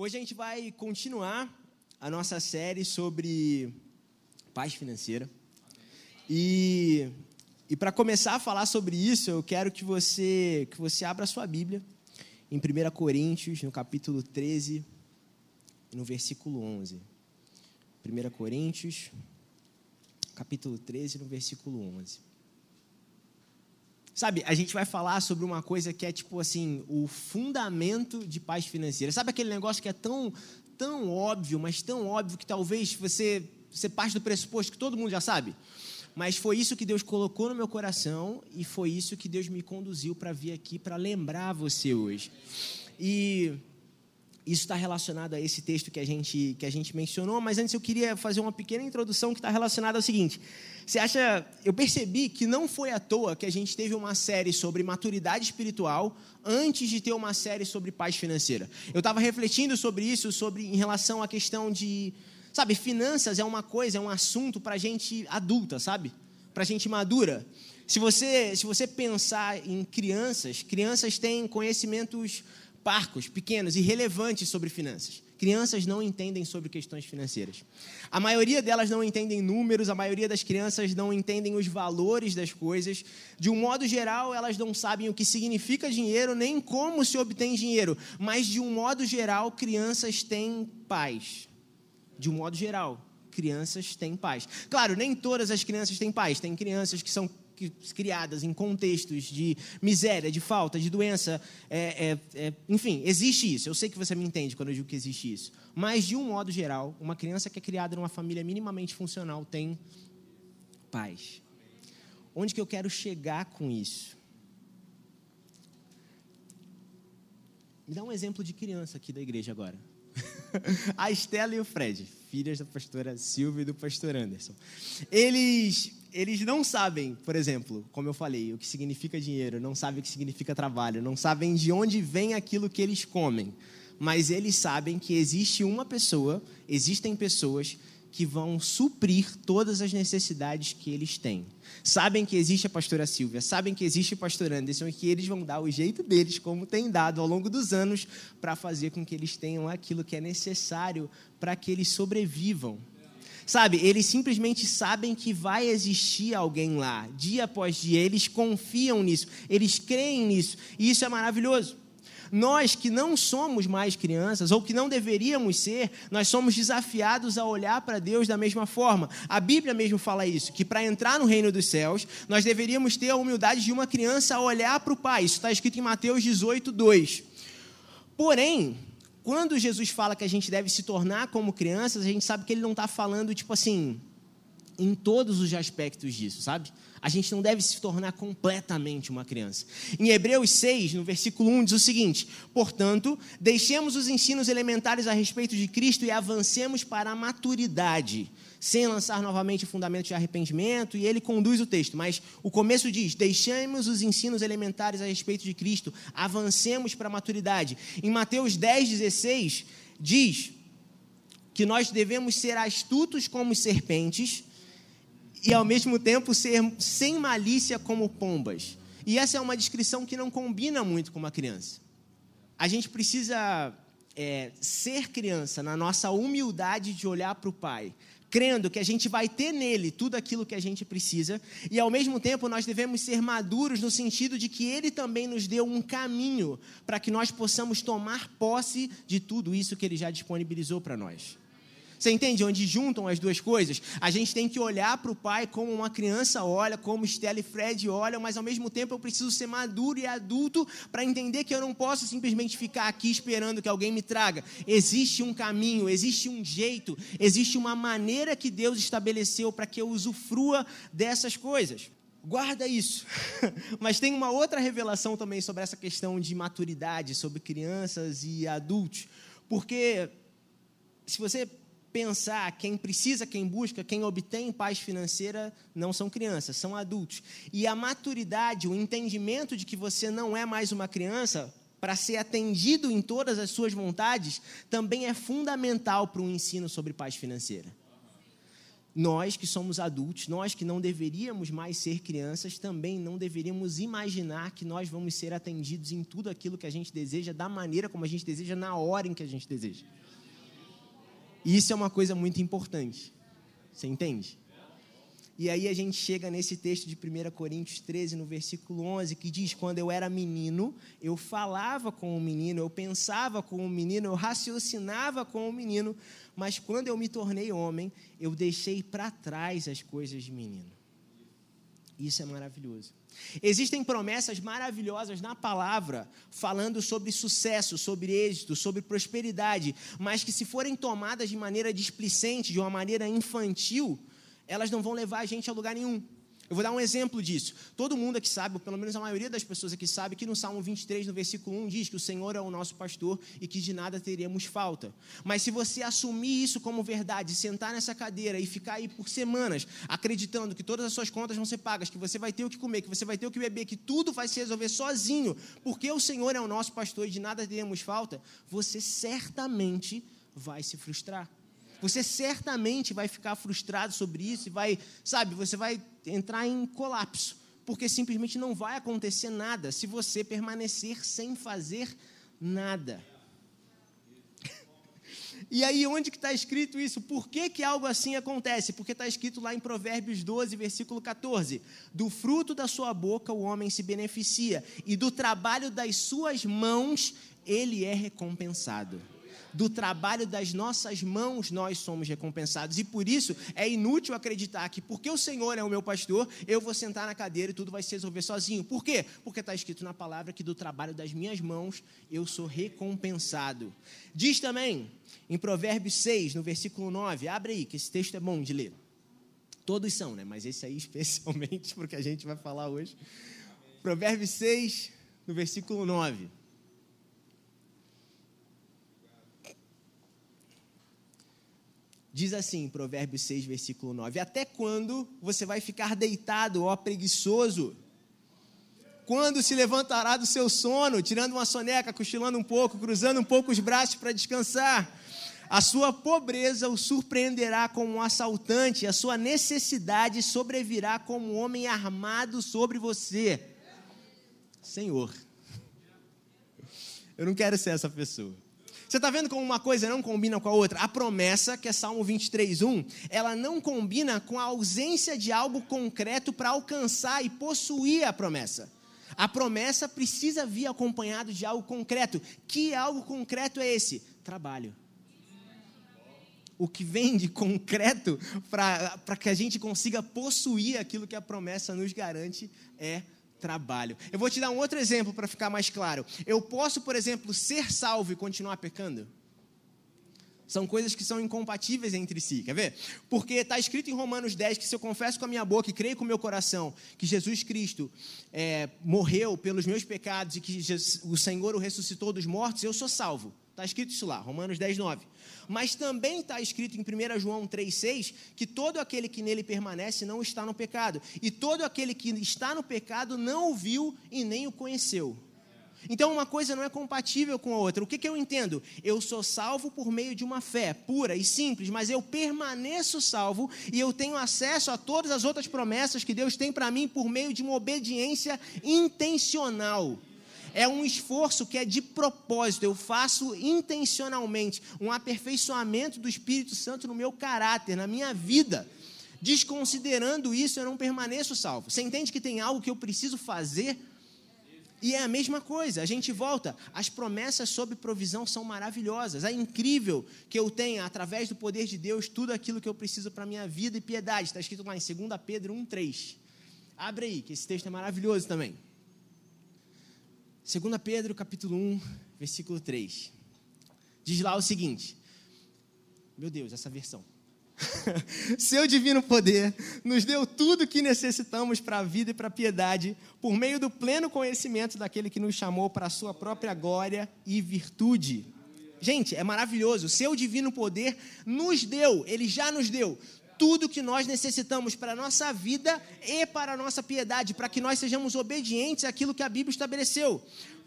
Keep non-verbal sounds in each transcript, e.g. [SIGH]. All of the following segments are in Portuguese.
Hoje a gente vai continuar a nossa série sobre paz financeira. E, e para começar a falar sobre isso, eu quero que você, que você abra a sua Bíblia em 1 Coríntios, no capítulo 13, no versículo 11. 1 Coríntios, capítulo 13, no versículo 11. Sabe, a gente vai falar sobre uma coisa que é tipo assim, o fundamento de paz financeira. Sabe aquele negócio que é tão, tão óbvio, mas tão óbvio que talvez você, você parte do pressuposto que todo mundo já sabe? Mas foi isso que Deus colocou no meu coração e foi isso que Deus me conduziu para vir aqui para lembrar você hoje. E isso está relacionado a esse texto que a gente que a gente mencionou, mas antes eu queria fazer uma pequena introdução que está relacionada ao seguinte. Você acha? Eu percebi que não foi à toa que a gente teve uma série sobre maturidade espiritual antes de ter uma série sobre paz financeira. Eu estava refletindo sobre isso, sobre em relação à questão de, sabe, finanças é uma coisa, é um assunto para gente adulta, sabe? Para gente madura. Se você se você pensar em crianças, crianças têm conhecimentos parcos, pequenos, irrelevantes sobre finanças. Crianças não entendem sobre questões financeiras. A maioria delas não entendem números, a maioria das crianças não entendem os valores das coisas. De um modo geral, elas não sabem o que significa dinheiro, nem como se obtém dinheiro. Mas, de um modo geral, crianças têm paz. De um modo geral, crianças têm paz. Claro, nem todas as crianças têm paz. Tem crianças que são criadas em contextos de miséria, de falta, de doença. É, é, é, enfim, existe isso. Eu sei que você me entende quando eu digo que existe isso. Mas, de um modo geral, uma criança que é criada numa família minimamente funcional tem paz. Onde que eu quero chegar com isso? Me dá um exemplo de criança aqui da igreja agora. [LAUGHS] a Estela e o Fred, filhas da pastora Silvia e do pastor Anderson. Eles eles não sabem, por exemplo, como eu falei, o que significa dinheiro, não sabem o que significa trabalho, não sabem de onde vem aquilo que eles comem, mas eles sabem que existe uma pessoa, existem pessoas que vão suprir todas as necessidades que eles têm. Sabem que existe a pastora Silvia, sabem que existe o pastor Anderson e que eles vão dar o jeito deles, como tem dado ao longo dos anos, para fazer com que eles tenham aquilo que é necessário para que eles sobrevivam. Sabe, eles simplesmente sabem que vai existir alguém lá, dia após dia, eles confiam nisso, eles creem nisso, e isso é maravilhoso. Nós que não somos mais crianças, ou que não deveríamos ser, nós somos desafiados a olhar para Deus da mesma forma. A Bíblia mesmo fala isso, que para entrar no reino dos céus, nós deveríamos ter a humildade de uma criança a olhar para o Pai. Isso está escrito em Mateus 18, 2. Porém, quando Jesus fala que a gente deve se tornar como crianças, a gente sabe que ele não está falando, tipo assim, em todos os aspectos disso, sabe? A gente não deve se tornar completamente uma criança. Em Hebreus 6, no versículo 1, diz o seguinte: Portanto, deixemos os ensinos elementares a respeito de Cristo e avancemos para a maturidade sem lançar novamente o fundamento de arrependimento, e ele conduz o texto, mas o começo diz: deixemos os ensinos elementares a respeito de Cristo, avancemos para a maturidade. Em Mateus 10, 16, diz que nós devemos ser astutos como serpentes e, ao mesmo tempo, ser sem malícia como pombas. E essa é uma descrição que não combina muito com uma criança. A gente precisa é, ser criança na nossa humildade de olhar para o Pai, crendo que a gente vai ter nele tudo aquilo que a gente precisa, e ao mesmo tempo nós devemos ser maduros no sentido de que ele também nos deu um caminho para que nós possamos tomar posse de tudo isso que ele já disponibilizou para nós. Você entende onde juntam as duas coisas? A gente tem que olhar para o pai como uma criança olha, como Stella e Fred olham, mas ao mesmo tempo eu preciso ser maduro e adulto para entender que eu não posso simplesmente ficar aqui esperando que alguém me traga. Existe um caminho, existe um jeito, existe uma maneira que Deus estabeleceu para que eu usufrua dessas coisas. Guarda isso. [LAUGHS] Mas tem uma outra revelação também sobre essa questão de maturidade, sobre crianças e adultos. Porque se você pensar, quem precisa, quem busca, quem obtém paz financeira não são crianças, são adultos. E a maturidade, o entendimento de que você não é mais uma criança, para ser atendido em todas as suas vontades, também é fundamental para um ensino sobre paz financeira. nós que somos adultos, nós que não deveríamos mais ser crianças, também não deveríamos imaginar que nós vamos ser atendidos em tudo aquilo que a gente deseja, da maneira como a gente deseja, na hora em que a gente deseja. E isso é uma coisa muito importante. Você entende? E aí a gente chega nesse texto de 1 Coríntios 13, no versículo 11, que diz: Quando eu era menino, eu falava com o menino, eu pensava com o menino, eu raciocinava com o menino, mas quando eu me tornei homem, eu deixei para trás as coisas de menino. Isso é maravilhoso. Existem promessas maravilhosas na palavra falando sobre sucesso, sobre êxito, sobre prosperidade, mas que se forem tomadas de maneira displicente, de uma maneira infantil, elas não vão levar a gente a lugar nenhum. Eu vou dar um exemplo disso. Todo mundo aqui sabe, ou pelo menos a maioria das pessoas aqui sabe, que no Salmo 23, no versículo 1, diz que o Senhor é o nosso pastor e que de nada teremos falta. Mas se você assumir isso como verdade, sentar nessa cadeira e ficar aí por semanas acreditando que todas as suas contas vão ser pagas, que você vai ter o que comer, que você vai ter o que beber, que tudo vai se resolver sozinho, porque o Senhor é o nosso pastor e de nada teremos falta, você certamente vai se frustrar. Você certamente vai ficar frustrado sobre isso e vai, sabe, você vai entrar em colapso, porque simplesmente não vai acontecer nada se você permanecer sem fazer nada. [LAUGHS] E aí, onde que está escrito isso? Por que, que algo assim acontece? Porque está escrito lá em Provérbios 12, versículo 14: Do fruto da sua boca o homem se beneficia, e do trabalho das suas mãos ele é recompensado do trabalho das nossas mãos nós somos recompensados. E por isso é inútil acreditar que, porque o Senhor é o meu pastor, eu vou sentar na cadeira e tudo vai se resolver sozinho. Por quê? Porque está escrito na palavra que do trabalho das minhas mãos eu sou recompensado. Diz também em Provérbios 6, no versículo 9, abre aí, que esse texto é bom de ler. Todos são, né? Mas esse aí [LAUGHS] especialmente porque a gente vai falar hoje. Provérbios 6, no versículo 9. Diz assim, Provérbios 6, versículo 9: Até quando você vai ficar deitado, ó preguiçoso? Quando se levantará do seu sono, tirando uma soneca, cochilando um pouco, cruzando um pouco os braços para descansar? A sua pobreza o surpreenderá como um assaltante, a sua necessidade sobrevirá como um homem armado sobre você. Senhor, eu não quero ser essa pessoa. Você está vendo como uma coisa não combina com a outra? A promessa, que é Salmo 23, 1, ela não combina com a ausência de algo concreto para alcançar e possuir a promessa. A promessa precisa vir acompanhado de algo concreto. Que algo concreto é esse? Trabalho. O que vem de concreto para que a gente consiga possuir aquilo que a promessa nos garante é trabalho. Eu vou te dar um outro exemplo para ficar mais claro. Eu posso, por exemplo, ser salvo e continuar pecando? São coisas que são incompatíveis entre si, quer ver? Porque está escrito em Romanos 10 que se eu confesso com a minha boca e creio com o meu coração que Jesus Cristo é, morreu pelos meus pecados e que Jesus, o Senhor o ressuscitou dos mortos, eu sou salvo. Está escrito isso lá, Romanos 10, 9. Mas também está escrito em 1 João 3,6 que todo aquele que nele permanece não está no pecado. E todo aquele que está no pecado não o viu e nem o conheceu. Então, uma coisa não é compatível com a outra. O que, que eu entendo? Eu sou salvo por meio de uma fé pura e simples, mas eu permaneço salvo e eu tenho acesso a todas as outras promessas que Deus tem para mim por meio de uma obediência intencional é um esforço que é de propósito, eu faço intencionalmente um aperfeiçoamento do Espírito Santo no meu caráter, na minha vida. Desconsiderando isso, eu não permaneço salvo. Você entende que tem algo que eu preciso fazer? E é a mesma coisa, a gente volta. As promessas sobre provisão são maravilhosas. É incrível que eu tenha, através do poder de Deus, tudo aquilo que eu preciso para a minha vida e piedade. Está escrito lá em 2 Pedro 1,3. Abre aí, que esse texto é maravilhoso também. 2 Pedro capítulo 1, versículo 3. Diz lá o seguinte: Meu Deus, essa versão. [LAUGHS] Seu divino poder nos deu tudo o que necessitamos para a vida e para a piedade, por meio do pleno conhecimento daquele que nos chamou para a sua própria glória e virtude. Gente, é maravilhoso. Seu divino poder nos deu, ele já nos deu tudo que nós necessitamos para a nossa vida e para a nossa piedade, para que nós sejamos obedientes àquilo que a Bíblia estabeleceu.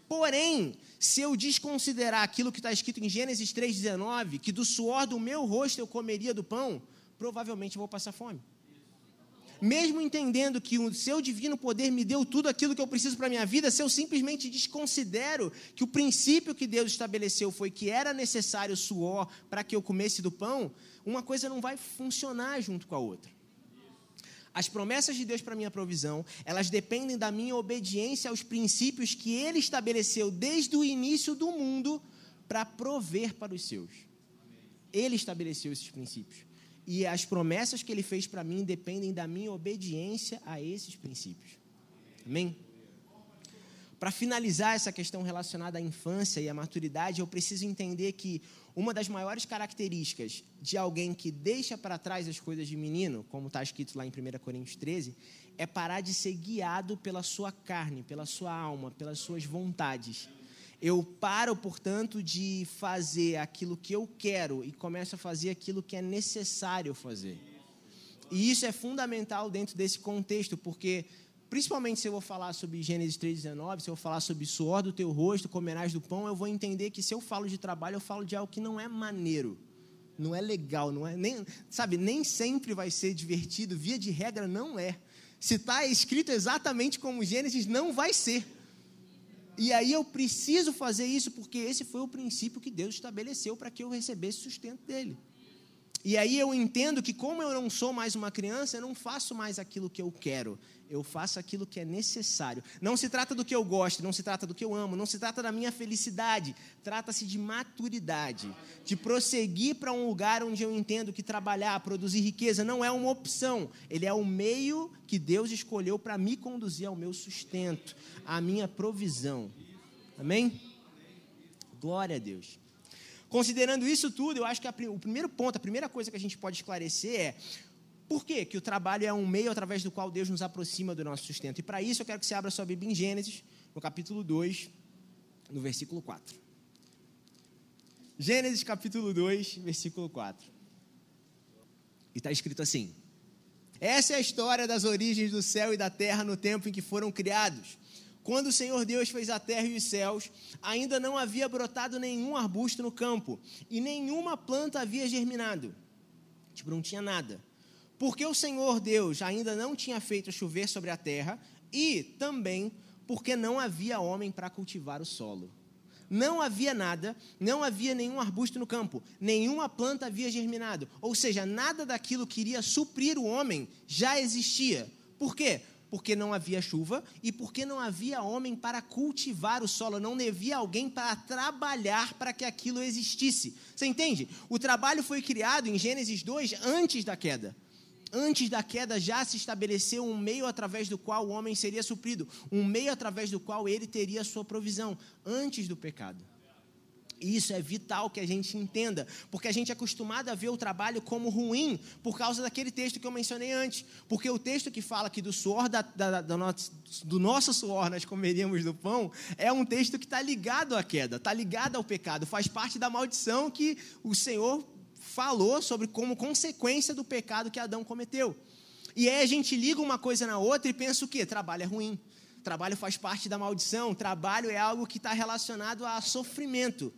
Porém, se eu desconsiderar aquilo que está escrito em Gênesis 3,19, que do suor do meu rosto eu comeria do pão, provavelmente eu vou passar fome. Mesmo entendendo que o seu divino poder me deu tudo aquilo que eu preciso para a minha vida, se eu simplesmente desconsidero que o princípio que Deus estabeleceu foi que era necessário suor para que eu comesse do pão, uma coisa não vai funcionar junto com a outra. As promessas de Deus para minha provisão, elas dependem da minha obediência aos princípios que Ele estabeleceu desde o início do mundo para prover para os seus. Ele estabeleceu esses princípios. E as promessas que Ele fez para mim dependem da minha obediência a esses princípios. Amém? Para finalizar essa questão relacionada à infância e à maturidade, eu preciso entender que uma das maiores características de alguém que deixa para trás as coisas de menino, como está escrito lá em 1 Coríntios 13, é parar de ser guiado pela sua carne, pela sua alma, pelas suas vontades. Eu paro, portanto, de fazer aquilo que eu quero e começo a fazer aquilo que é necessário fazer. E isso é fundamental dentro desse contexto, porque principalmente se eu vou falar sobre Gênesis 3,19, se eu falar sobre suor do teu rosto, comerás do pão, eu vou entender que se eu falo de trabalho, eu falo de algo que não é maneiro, não é legal, não é nem, sabe, nem sempre vai ser divertido, via de regra não é. Se está escrito exatamente como Gênesis, não vai ser. E aí eu preciso fazer isso porque esse foi o princípio que Deus estabeleceu para que eu recebesse sustento dele. E aí eu entendo que, como eu não sou mais uma criança, eu não faço mais aquilo que eu quero, eu faço aquilo que é necessário. Não se trata do que eu gosto, não se trata do que eu amo, não se trata da minha felicidade, trata-se de maturidade, de prosseguir para um lugar onde eu entendo que trabalhar, produzir riqueza não é uma opção, ele é o meio que Deus escolheu para me conduzir ao meu sustento, à minha provisão. Amém? Glória a Deus. Considerando isso tudo, eu acho que a, o primeiro ponto, a primeira coisa que a gente pode esclarecer é por quê? que o trabalho é um meio através do qual Deus nos aproxima do nosso sustento. E para isso eu quero que você abra sua Bíblia em Gênesis, no capítulo 2, no versículo 4. Gênesis capítulo 2, versículo 4. E está escrito assim: Essa é a história das origens do céu e da terra no tempo em que foram criados. Quando o Senhor Deus fez a terra e os céus, ainda não havia brotado nenhum arbusto no campo, e nenhuma planta havia germinado. Tipo, não tinha nada. Porque o Senhor Deus ainda não tinha feito chover sobre a terra, e também porque não havia homem para cultivar o solo. Não havia nada, não havia nenhum arbusto no campo, nenhuma planta havia germinado. Ou seja, nada daquilo que iria suprir o homem já existia. Por quê? porque não havia chuva e porque não havia homem para cultivar o solo, não havia alguém para trabalhar para que aquilo existisse. Você entende? O trabalho foi criado em Gênesis 2 antes da queda. Antes da queda já se estabeleceu um meio através do qual o homem seria suprido, um meio através do qual ele teria sua provisão, antes do pecado. Isso é vital que a gente entenda, porque a gente é acostumado a ver o trabalho como ruim por causa daquele texto que eu mencionei antes. Porque o texto que fala que do suor da, da, da nosso, do nosso suor nós comeríamos do pão é um texto que está ligado à queda, está ligado ao pecado, faz parte da maldição que o Senhor falou sobre como consequência do pecado que Adão cometeu. E aí a gente liga uma coisa na outra e pensa o quê? Trabalho é ruim. Trabalho faz parte da maldição. Trabalho é algo que está relacionado a sofrimento.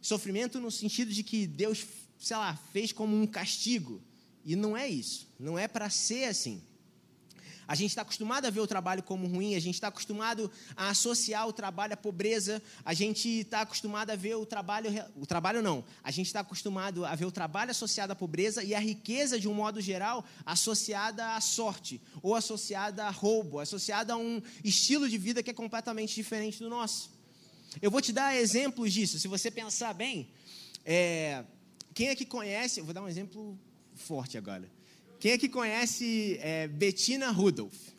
Sofrimento no sentido de que Deus, sei lá, fez como um castigo. E não é isso. Não é para ser assim. A gente está acostumado a ver o trabalho como ruim, a gente está acostumado a associar o trabalho à pobreza, a gente está acostumado a ver o trabalho. O trabalho não. A gente está acostumado a ver o trabalho associado à pobreza e a riqueza, de um modo geral, associada à sorte, ou associada a roubo, associada a um estilo de vida que é completamente diferente do nosso. Eu vou te dar exemplos disso. Se você pensar bem, é, quem é que conhece? Eu vou dar um exemplo forte agora. Quem é que conhece é, Bettina Rudolph?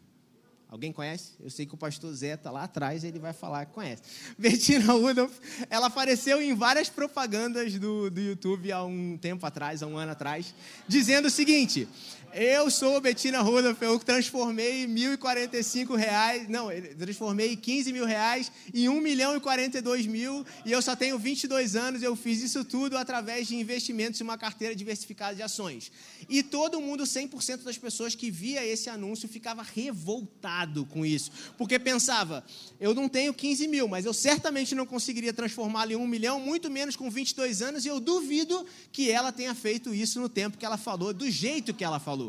Alguém conhece? Eu sei que o pastor Zé está lá atrás, ele vai falar que conhece. [LAUGHS] Bettina Rudolph, ela apareceu em várias propagandas do, do YouTube há um tempo atrás, há um ano atrás, dizendo o seguinte: eu sou Bettina Rudolph, eu transformei 1.045 reais, não, transformei 15 mil reais em 1 milhão e 42 mil e eu só tenho 22 anos, eu fiz isso tudo através de investimentos em uma carteira diversificada de ações. E todo mundo, 100% das pessoas que via esse anúncio ficava revoltado com isso, porque pensava, eu não tenho 15 mil, mas eu certamente não conseguiria transformá-lo em um milhão, muito menos com 22 anos, e eu duvido que ela tenha feito isso no tempo que ela falou, do jeito que ela falou.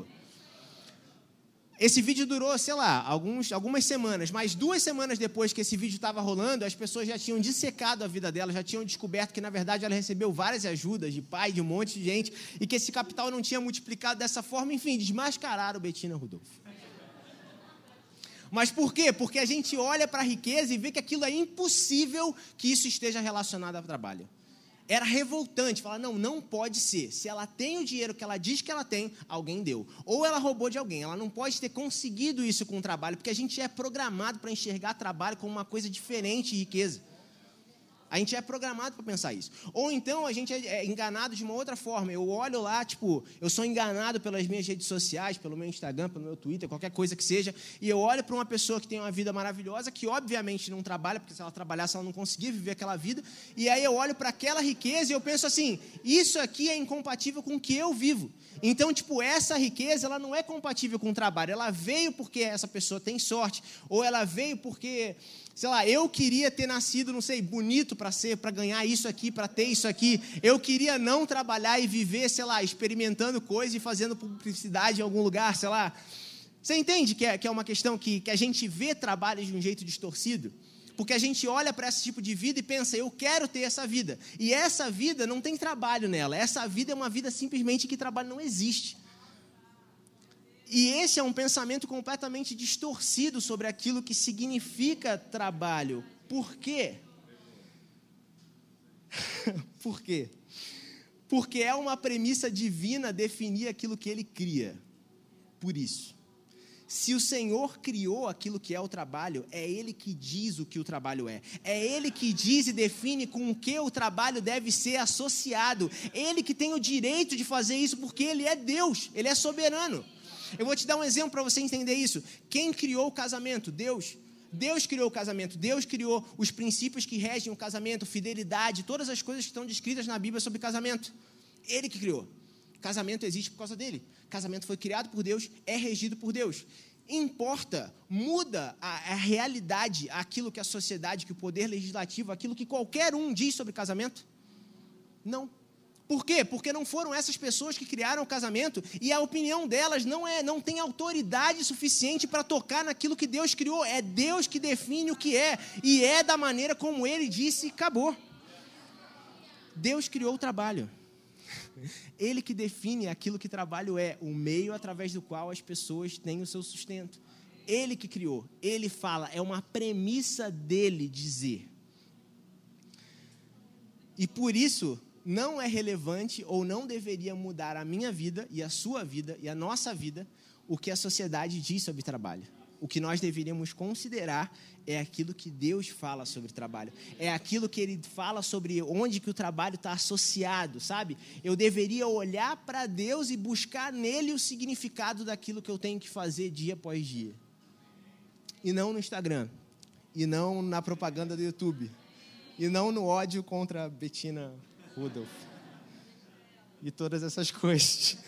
Esse vídeo durou, sei lá, alguns, algumas semanas, mas duas semanas depois que esse vídeo estava rolando, as pessoas já tinham dissecado a vida dela, já tinham descoberto que, na verdade, ela recebeu várias ajudas de pai, de um monte de gente, e que esse capital não tinha multiplicado dessa forma, enfim, desmascararam Betina Rudolfo. Mas por quê? Porque a gente olha para a riqueza e vê que aquilo é impossível que isso esteja relacionado ao trabalho era revoltante. Falar, não, não pode ser. Se ela tem o dinheiro que ela diz que ela tem, alguém deu. Ou ela roubou de alguém. Ela não pode ter conseguido isso com o trabalho, porque a gente é programado para enxergar trabalho como uma coisa diferente de riqueza. A gente é programado para pensar isso. Ou então a gente é, é enganado de uma outra forma. Eu olho lá, tipo, eu sou enganado pelas minhas redes sociais, pelo meu Instagram, pelo meu Twitter, qualquer coisa que seja, e eu olho para uma pessoa que tem uma vida maravilhosa, que obviamente não trabalha, porque se ela trabalhasse ela não conseguia viver aquela vida, e aí eu olho para aquela riqueza e eu penso assim: isso aqui é incompatível com o que eu vivo. Então, tipo, essa riqueza, ela não é compatível com o trabalho. Ela veio porque essa pessoa tem sorte, ou ela veio porque sei lá, eu queria ter nascido, não sei, bonito para ser, para ganhar isso aqui, para ter isso aqui. Eu queria não trabalhar e viver, sei lá, experimentando coisas e fazendo publicidade em algum lugar, sei lá. Você entende que é, que é uma questão que, que a gente vê trabalho de um jeito distorcido? Porque a gente olha para esse tipo de vida e pensa, eu quero ter essa vida. E essa vida não tem trabalho nela. Essa vida é uma vida simplesmente que trabalho não existe. E esse é um pensamento completamente distorcido sobre aquilo que significa trabalho. Por quê? [LAUGHS] Por quê? Porque é uma premissa divina definir aquilo que ele cria. Por isso. Se o Senhor criou aquilo que é o trabalho, é Ele que diz o que o trabalho é. É Ele que diz e define com o que o trabalho deve ser associado. Ele que tem o direito de fazer isso, porque Ele é Deus, Ele é soberano. Eu vou te dar um exemplo para você entender isso. Quem criou o casamento? Deus. Deus criou o casamento, Deus criou os princípios que regem o casamento, fidelidade, todas as coisas que estão descritas na Bíblia sobre casamento. Ele que criou. Casamento existe por causa dele. Casamento foi criado por Deus, é regido por Deus. Importa, muda a, a realidade, aquilo que a sociedade, que o poder legislativo, aquilo que qualquer um diz sobre casamento? Não. Por quê? Porque não foram essas pessoas que criaram o casamento e a opinião delas não é, não tem autoridade suficiente para tocar naquilo que Deus criou. É Deus que define o que é e é da maneira como Ele disse e acabou. Deus criou o trabalho. Ele que define aquilo que trabalho é, o meio através do qual as pessoas têm o seu sustento. Ele que criou, ele fala, é uma premissa dele dizer. E por isso, não é relevante ou não deveria mudar a minha vida e a sua vida e a nossa vida o que a sociedade diz sobre trabalho. O que nós deveríamos considerar é aquilo que Deus fala sobre trabalho. É aquilo que Ele fala sobre onde que o trabalho está associado, sabe? Eu deveria olhar para Deus e buscar nele o significado daquilo que eu tenho que fazer dia após dia. E não no Instagram. E não na propaganda do YouTube. E não no ódio contra a Betina Rudolf. E todas essas [LAUGHS] coisas.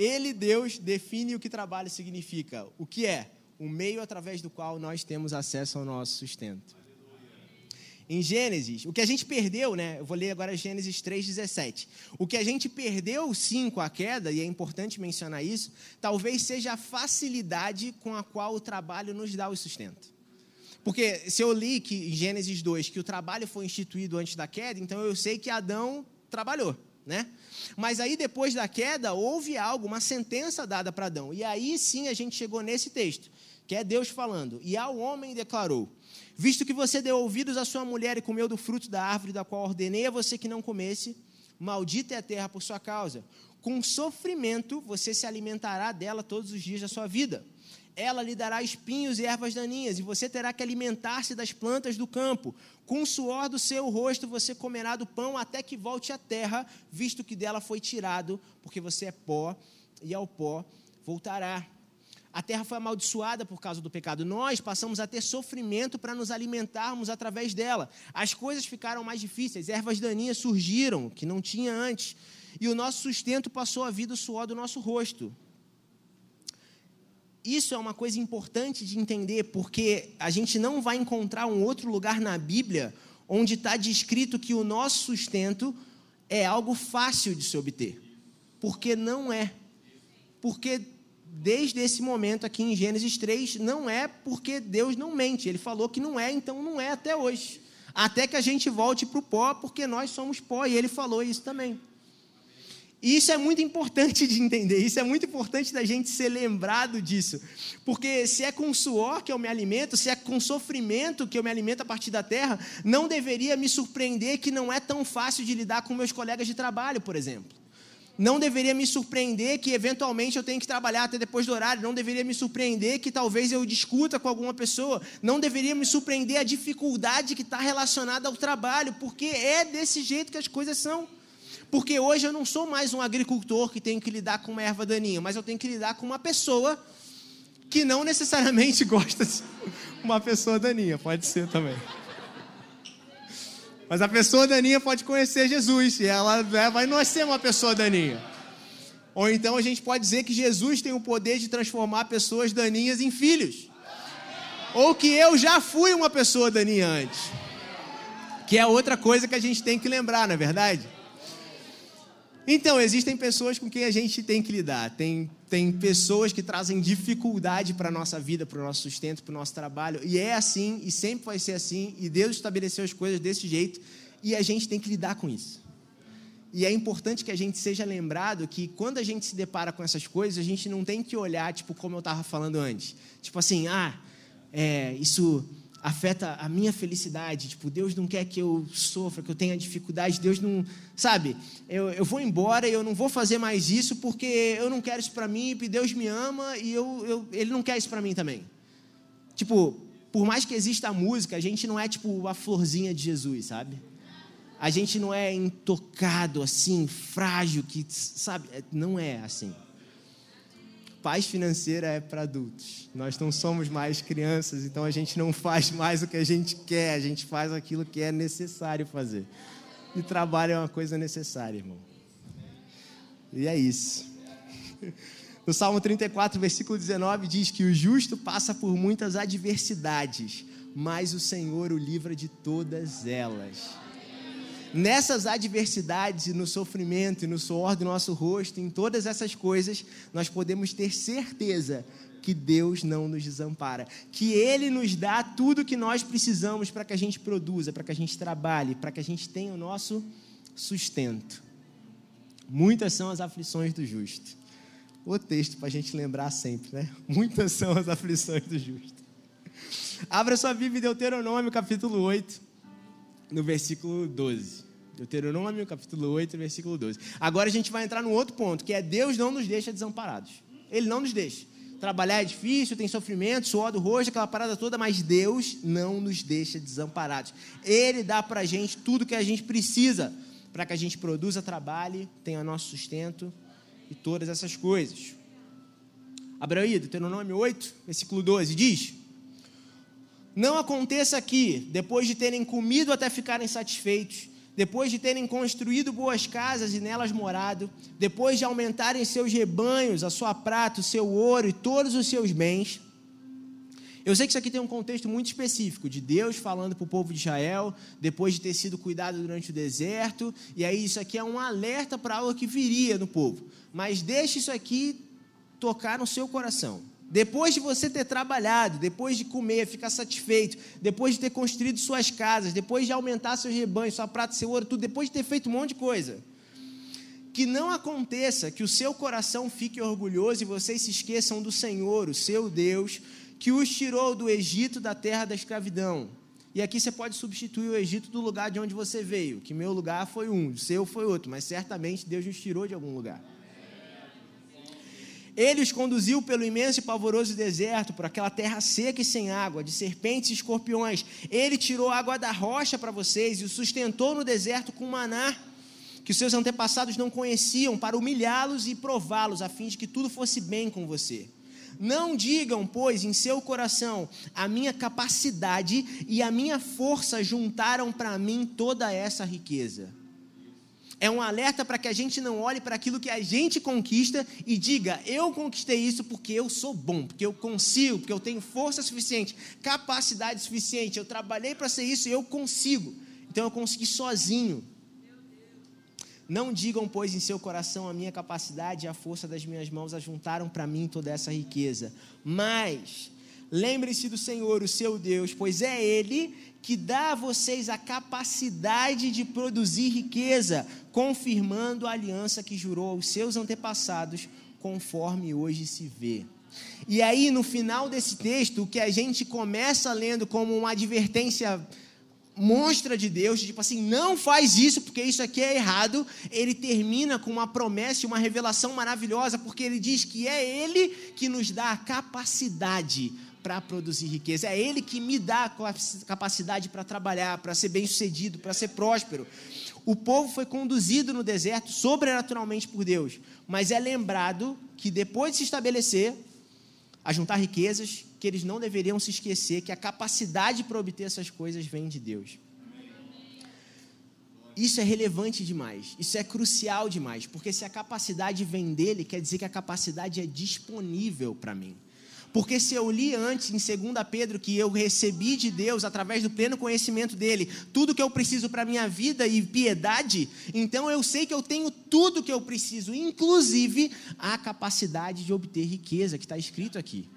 Ele, Deus, define o que trabalho significa. O que é? O meio através do qual nós temos acesso ao nosso sustento. Em Gênesis, o que a gente perdeu, né? Eu vou ler agora Gênesis 3,17. O que a gente perdeu sim com a queda, e é importante mencionar isso, talvez seja a facilidade com a qual o trabalho nos dá o sustento. Porque se eu li que em Gênesis 2 que o trabalho foi instituído antes da queda, então eu sei que Adão trabalhou, né? Mas aí depois da queda houve algo, uma sentença dada para Adão. E aí sim a gente chegou nesse texto, que é Deus falando: "E ao homem declarou: Visto que você deu ouvidos à sua mulher e comeu do fruto da árvore da qual ordenei a você que não comesse, maldita é a terra por sua causa. Com sofrimento você se alimentará dela todos os dias da sua vida." Ela lhe dará espinhos e ervas daninhas, e você terá que alimentar-se das plantas do campo. Com o suor do seu rosto você comerá do pão até que volte à terra, visto que dela foi tirado, porque você é pó, e ao pó voltará. A terra foi amaldiçoada por causa do pecado. Nós passamos a ter sofrimento para nos alimentarmos através dela. As coisas ficaram mais difíceis, ervas daninhas surgiram, que não tinha antes, e o nosso sustento passou a vida o suor do nosso rosto isso é uma coisa importante de entender, porque a gente não vai encontrar um outro lugar na Bíblia onde está descrito que o nosso sustento é algo fácil de se obter. Porque não é. Porque desde esse momento aqui em Gênesis 3, não é porque Deus não mente. Ele falou que não é, então não é até hoje. Até que a gente volte para o pó, porque nós somos pó, e ele falou isso também. E isso é muito importante de entender, isso é muito importante da gente ser lembrado disso. Porque se é com suor que eu me alimento, se é com sofrimento que eu me alimento a partir da terra, não deveria me surpreender que não é tão fácil de lidar com meus colegas de trabalho, por exemplo. Não deveria me surpreender que eventualmente eu tenho que trabalhar até depois do horário. Não deveria me surpreender que talvez eu discuta com alguma pessoa. Não deveria me surpreender a dificuldade que está relacionada ao trabalho, porque é desse jeito que as coisas são. Porque hoje eu não sou mais um agricultor que tem que lidar com uma erva daninha, mas eu tenho que lidar com uma pessoa que não necessariamente [LAUGHS] gosta de uma pessoa daninha, pode ser também. Mas a pessoa daninha pode conhecer Jesus e ela né, vai não ser uma pessoa daninha. Ou então a gente pode dizer que Jesus tem o poder de transformar pessoas daninhas em filhos. Ou que eu já fui uma pessoa daninha antes. Que é outra coisa que a gente tem que lembrar, não é verdade? Então, existem pessoas com quem a gente tem que lidar. Tem, tem pessoas que trazem dificuldade para a nossa vida, para o nosso sustento, para o nosso trabalho. E é assim, e sempre vai ser assim. E Deus estabeleceu as coisas desse jeito. E a gente tem que lidar com isso. E é importante que a gente seja lembrado que quando a gente se depara com essas coisas, a gente não tem que olhar, tipo, como eu estava falando antes. Tipo assim, ah, é, isso afeta a minha felicidade. Tipo, Deus não quer que eu sofra, que eu tenha dificuldade. Deus não. Sabe, eu, eu vou embora e eu não vou fazer mais isso porque eu não quero isso para mim, e Deus me ama e eu, eu, Ele não quer isso para mim também. Tipo, por mais que exista a música, a gente não é tipo a florzinha de Jesus, sabe? A gente não é intocado assim, frágil, que, sabe? Não é assim paz financeira é para adultos. Nós não somos mais crianças, então a gente não faz mais o que a gente quer, a gente faz aquilo que é necessário fazer. E trabalho é uma coisa necessária, irmão. E é isso. [LAUGHS] No Salmo 34, versículo 19, diz que o justo passa por muitas adversidades, mas o Senhor o livra de todas elas nessas adversidades e no sofrimento e no suor do nosso rosto, em todas essas coisas, nós podemos ter certeza que Deus não nos desampara, que Ele nos dá tudo que nós precisamos para que a gente produza, para que a gente trabalhe, para que a gente tenha o nosso sustento. Muitas são as aflições do justo. O texto para a gente lembrar sempre, né? [LAUGHS] Muitas são as aflições do justo. Abra sua Bíblia em Deuteronômio, capítulo 8 no versículo 12. Deuteronômio, capítulo 8, versículo 12. Agora a gente vai entrar no outro ponto, que é Deus não nos deixa desamparados. Ele não nos deixa. Trabalhar é difícil, tem sofrimento, suor do rosto, aquela parada toda, mas Deus não nos deixa desamparados. Ele dá para a gente tudo que a gente precisa para que a gente produza, trabalhe, tenha nosso sustento e todas essas coisas. Abra aí, Deuteronômio 8, versículo 12, diz: não aconteça que, depois de terem comido até ficarem satisfeitos, depois de terem construído boas casas e nelas morado, depois de aumentarem seus rebanhos, a sua prata, o seu ouro e todos os seus bens. Eu sei que isso aqui tem um contexto muito específico, de Deus falando para o povo de Israel, depois de ter sido cuidado durante o deserto, e aí isso aqui é um alerta para algo que viria no povo. Mas deixe isso aqui tocar no seu coração. Depois de você ter trabalhado, depois de comer, ficar satisfeito, depois de ter construído suas casas, depois de aumentar seus rebanhos, sua prata, seu ouro, tudo, depois de ter feito um monte de coisa, que não aconteça que o seu coração fique orgulhoso e vocês se esqueçam do Senhor, o seu Deus, que os tirou do Egito, da terra da escravidão. E aqui você pode substituir o Egito do lugar de onde você veio, que meu lugar foi um, o seu foi outro, mas certamente Deus nos tirou de algum lugar. Ele os conduziu pelo imenso e pavoroso deserto, por aquela terra seca e sem água, de serpentes e escorpiões. Ele tirou água da rocha para vocês e os sustentou no deserto com maná, que os seus antepassados não conheciam, para humilhá-los e prová-los, a fim de que tudo fosse bem com você. Não digam, pois, em seu coração, a minha capacidade e a minha força juntaram para mim toda essa riqueza. É um alerta para que a gente não olhe para aquilo que a gente conquista e diga: eu conquistei isso porque eu sou bom, porque eu consigo, porque eu tenho força suficiente, capacidade suficiente, eu trabalhei para ser isso e eu consigo. Então eu consegui sozinho. Não digam, pois, em seu coração a minha capacidade e a força das minhas mãos ajuntaram para mim toda essa riqueza. Mas lembre-se do Senhor, o seu Deus, pois é Ele que dá a vocês a capacidade de produzir riqueza, confirmando a aliança que jurou aos seus antepassados, conforme hoje se vê. E aí, no final desse texto, o que a gente começa lendo como uma advertência monstra de Deus, tipo assim, não faz isso porque isso aqui é errado, ele termina com uma promessa e uma revelação maravilhosa, porque ele diz que é ele que nos dá a capacidade para produzir riqueza, é ele que me dá a capacidade para trabalhar, para ser bem-sucedido, para ser próspero. O povo foi conduzido no deserto sobrenaturalmente por Deus, mas é lembrado que depois de se estabelecer, a juntar riquezas, que eles não deveriam se esquecer que a capacidade para obter essas coisas vem de Deus. Isso é relevante demais, isso é crucial demais, porque se a capacidade vem dele, quer dizer que a capacidade é disponível para mim. Porque se eu li antes, em 2 Pedro, que eu recebi de Deus, através do pleno conhecimento dele, tudo que eu preciso para a minha vida e piedade, então eu sei que eu tenho tudo que eu preciso, inclusive a capacidade de obter riqueza, que está escrito aqui.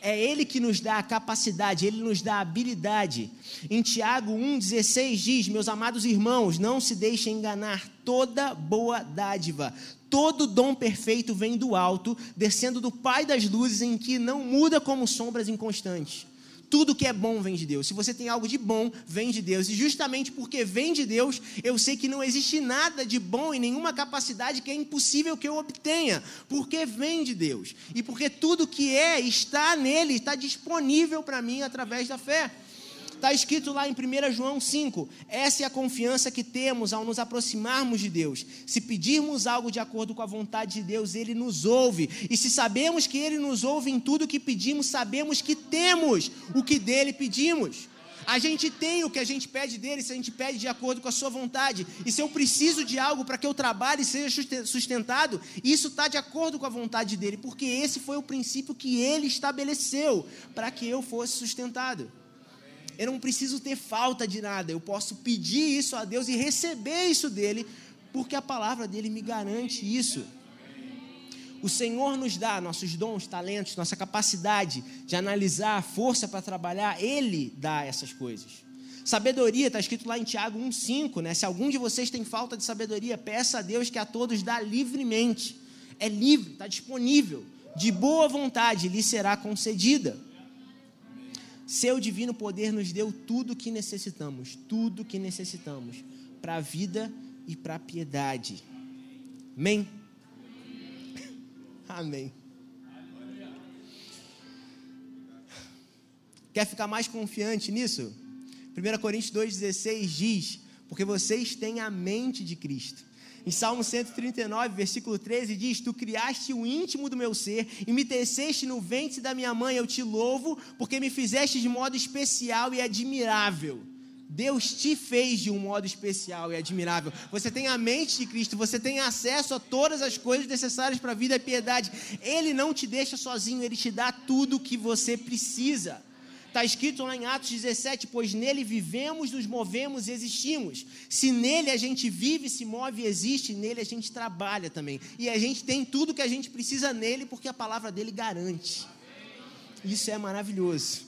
É Ele que nos dá a capacidade, Ele nos dá a habilidade. Em Tiago 1,16 diz: Meus amados irmãos, não se deixem enganar, toda boa dádiva, todo dom perfeito vem do alto, descendo do Pai das luzes, em que não muda como sombras inconstantes. Tudo que é bom vem de Deus. Se você tem algo de bom, vem de Deus. E justamente porque vem de Deus, eu sei que não existe nada de bom e nenhuma capacidade que é impossível que eu obtenha, porque vem de Deus. E porque tudo que é está nele, está disponível para mim através da fé. Está escrito lá em 1 João 5: essa é a confiança que temos ao nos aproximarmos de Deus. Se pedirmos algo de acordo com a vontade de Deus, Ele nos ouve. E se sabemos que Ele nos ouve em tudo que pedimos, sabemos que temos o que dele pedimos. A gente tem o que a gente pede dele, se a gente pede de acordo com a sua vontade. E se eu preciso de algo para que eu trabalhe e seja sustentado, isso está de acordo com a vontade dele, porque esse foi o princípio que ele estabeleceu para que eu fosse sustentado. Eu não preciso ter falta de nada. Eu posso pedir isso a Deus e receber isso dele, porque a palavra dele me garante isso. O Senhor nos dá nossos dons, talentos, nossa capacidade de analisar, força para trabalhar, Ele dá essas coisas. Sabedoria, está escrito lá em Tiago 1,5, né? Se algum de vocês tem falta de sabedoria, peça a Deus que a todos dá livremente. É livre, está disponível. De boa vontade lhe será concedida. Seu divino poder nos deu tudo o que necessitamos, tudo o que necessitamos para a vida e para a piedade. Amém? [LAUGHS] Amém. Quer ficar mais confiante nisso? 1 Coríntios 2,16 diz: Porque vocês têm a mente de Cristo. Em Salmo 139, versículo 13, diz: Tu criaste o íntimo do meu ser e me teceste no ventre da minha mãe. Eu te louvo, porque me fizeste de modo especial e admirável. Deus te fez de um modo especial e admirável. Você tem a mente de Cristo, você tem acesso a todas as coisas necessárias para a vida e piedade. Ele não te deixa sozinho, ele te dá tudo o que você precisa. Está escrito lá em Atos 17: Pois nele vivemos, nos movemos e existimos. Se nele a gente vive, se move e existe, nele a gente trabalha também. E a gente tem tudo que a gente precisa nele, porque a palavra dele garante. Isso é maravilhoso.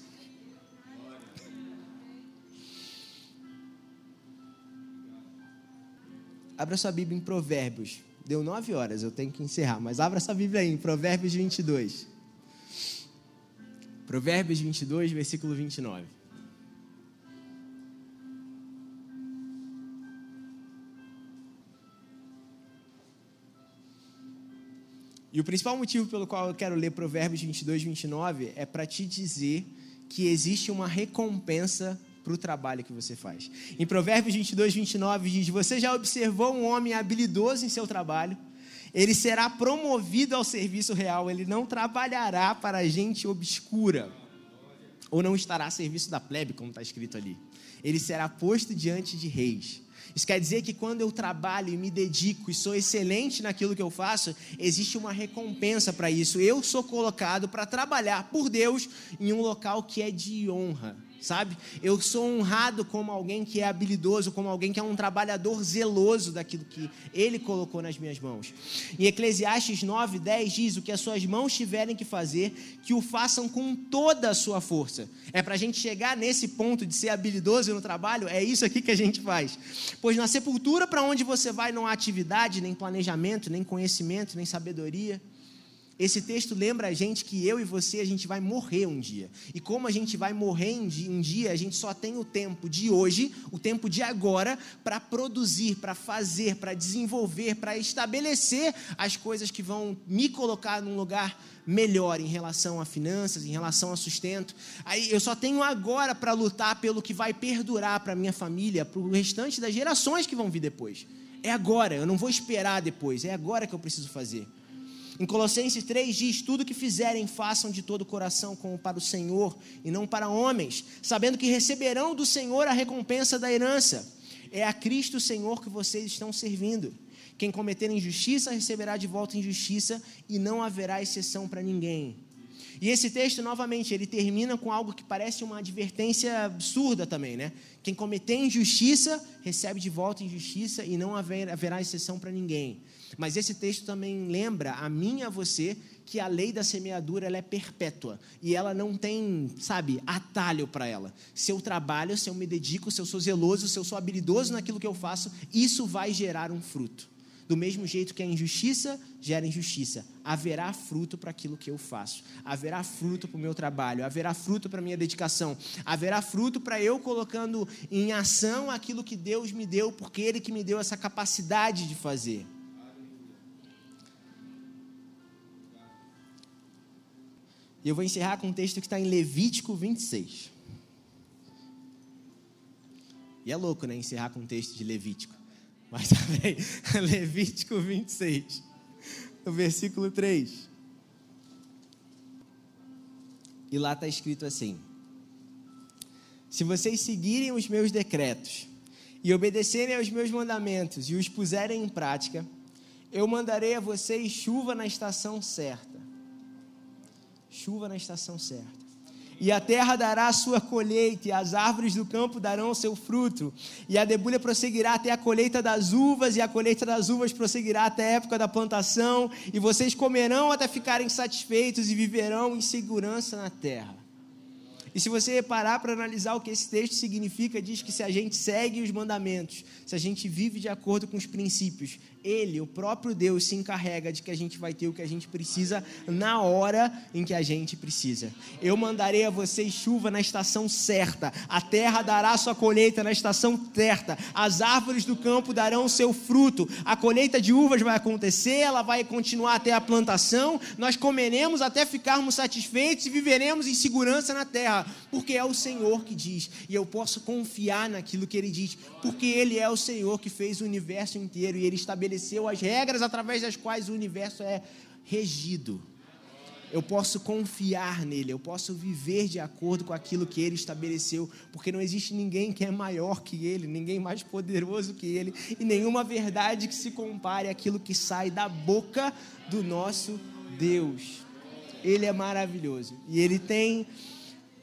Abra sua Bíblia em Provérbios. Deu nove horas, eu tenho que encerrar, mas abra sua Bíblia aí em Provérbios 22. Provérbios 22, versículo 29. E o principal motivo pelo qual eu quero ler Provérbios 22, 29 é para te dizer que existe uma recompensa para o trabalho que você faz. Em Provérbios 22, 29 diz: Você já observou um homem habilidoso em seu trabalho? Ele será promovido ao serviço real, ele não trabalhará para gente obscura, ou não estará a serviço da plebe, como está escrito ali. Ele será posto diante de reis. Isso quer dizer que quando eu trabalho e me dedico e sou excelente naquilo que eu faço, existe uma recompensa para isso. Eu sou colocado para trabalhar por Deus em um local que é de honra sabe? Eu sou honrado como alguém que é habilidoso, como alguém que é um trabalhador zeloso daquilo que ele colocou nas minhas mãos. Em Eclesiastes 9, 10 diz: O que as suas mãos tiverem que fazer, que o façam com toda a sua força. É para a gente chegar nesse ponto de ser habilidoso no trabalho, é isso aqui que a gente faz. Pois na sepultura para onde você vai não há atividade, nem planejamento, nem conhecimento, nem sabedoria. Esse texto lembra a gente que eu e você, a gente vai morrer um dia. E como a gente vai morrer um dia, a gente só tem o tempo de hoje, o tempo de agora, para produzir, para fazer, para desenvolver, para estabelecer as coisas que vão me colocar num lugar melhor em relação a finanças, em relação a sustento. Aí eu só tenho agora para lutar pelo que vai perdurar para minha família, para o restante das gerações que vão vir depois. É agora, eu não vou esperar depois, é agora que eu preciso fazer. Em Colossenses 3 diz: Tudo que fizerem, façam de todo o coração, como para o Senhor e não para homens, sabendo que receberão do Senhor a recompensa da herança. É a Cristo Senhor que vocês estão servindo. Quem cometer injustiça receberá de volta injustiça e não haverá exceção para ninguém. E esse texto, novamente, ele termina com algo que parece uma advertência absurda também, né? Quem cometer injustiça recebe de volta injustiça e não haverá exceção para ninguém. Mas esse texto também lembra a mim e a você que a lei da semeadura ela é perpétua e ela não tem, sabe, atalho para ela. Se eu trabalho, se eu me dedico, se eu sou zeloso, se eu sou habilidoso naquilo que eu faço, isso vai gerar um fruto. Do mesmo jeito que a injustiça gera injustiça, haverá fruto para aquilo que eu faço, haverá fruto para o meu trabalho, haverá fruto para a minha dedicação, haverá fruto para eu colocando em ação aquilo que Deus me deu, porque Ele que me deu essa capacidade de fazer. E eu vou encerrar com um texto que está em Levítico 26. E é louco, né? Encerrar com um texto de Levítico. Mas [LAUGHS] bem. Levítico 26, no versículo 3. E lá está escrito assim: Se vocês seguirem os meus decretos e obedecerem aos meus mandamentos e os puserem em prática, eu mandarei a vocês chuva na estação certa chuva na estação certa. E a terra dará a sua colheita, e as árvores do campo darão o seu fruto. E a debulha prosseguirá até a colheita das uvas, e a colheita das uvas prosseguirá até a época da plantação. E vocês comerão até ficarem satisfeitos e viverão em segurança na terra. E se você parar para analisar o que esse texto significa, diz que se a gente segue os mandamentos, se a gente vive de acordo com os princípios, ele, o próprio Deus, se encarrega de que a gente vai ter o que a gente precisa na hora em que a gente precisa. Eu mandarei a vocês chuva na estação certa, a terra dará sua colheita na estação certa, as árvores do campo darão seu fruto, a colheita de uvas vai acontecer, ela vai continuar até a plantação, nós comeremos até ficarmos satisfeitos e viveremos em segurança na terra, porque é o Senhor que diz, e eu posso confiar naquilo que Ele diz, porque Ele é o Senhor que fez o universo inteiro e Ele estabeleceu estabeleceu as regras através das quais o universo é regido. Eu posso confiar nele, eu posso viver de acordo com aquilo que ele estabeleceu, porque não existe ninguém que é maior que ele, ninguém mais poderoso que ele, e nenhuma verdade que se compare àquilo que sai da boca do nosso Deus. Ele é maravilhoso e ele tem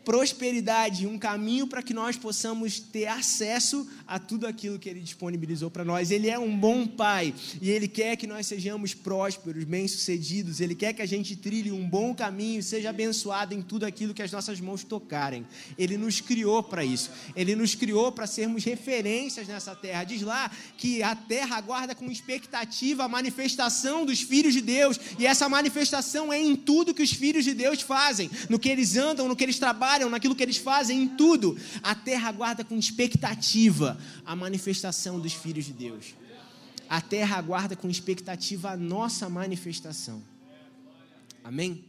prosperidade, um caminho para que nós possamos ter acesso a tudo aquilo que Ele disponibilizou para nós. Ele é um bom Pai e Ele quer que nós sejamos prósperos, bem-sucedidos. Ele quer que a gente trilhe um bom caminho, seja abençoado em tudo aquilo que as nossas mãos tocarem. Ele nos criou para isso. Ele nos criou para sermos referências nessa terra. Diz lá que a terra aguarda com expectativa a manifestação dos filhos de Deus e essa manifestação é em tudo que os filhos de Deus fazem, no que eles andam, no que eles trabalham naquilo que eles fazem, em tudo. A terra aguarda com expectativa a manifestação dos filhos de Deus. A terra aguarda com expectativa a nossa manifestação. Amém?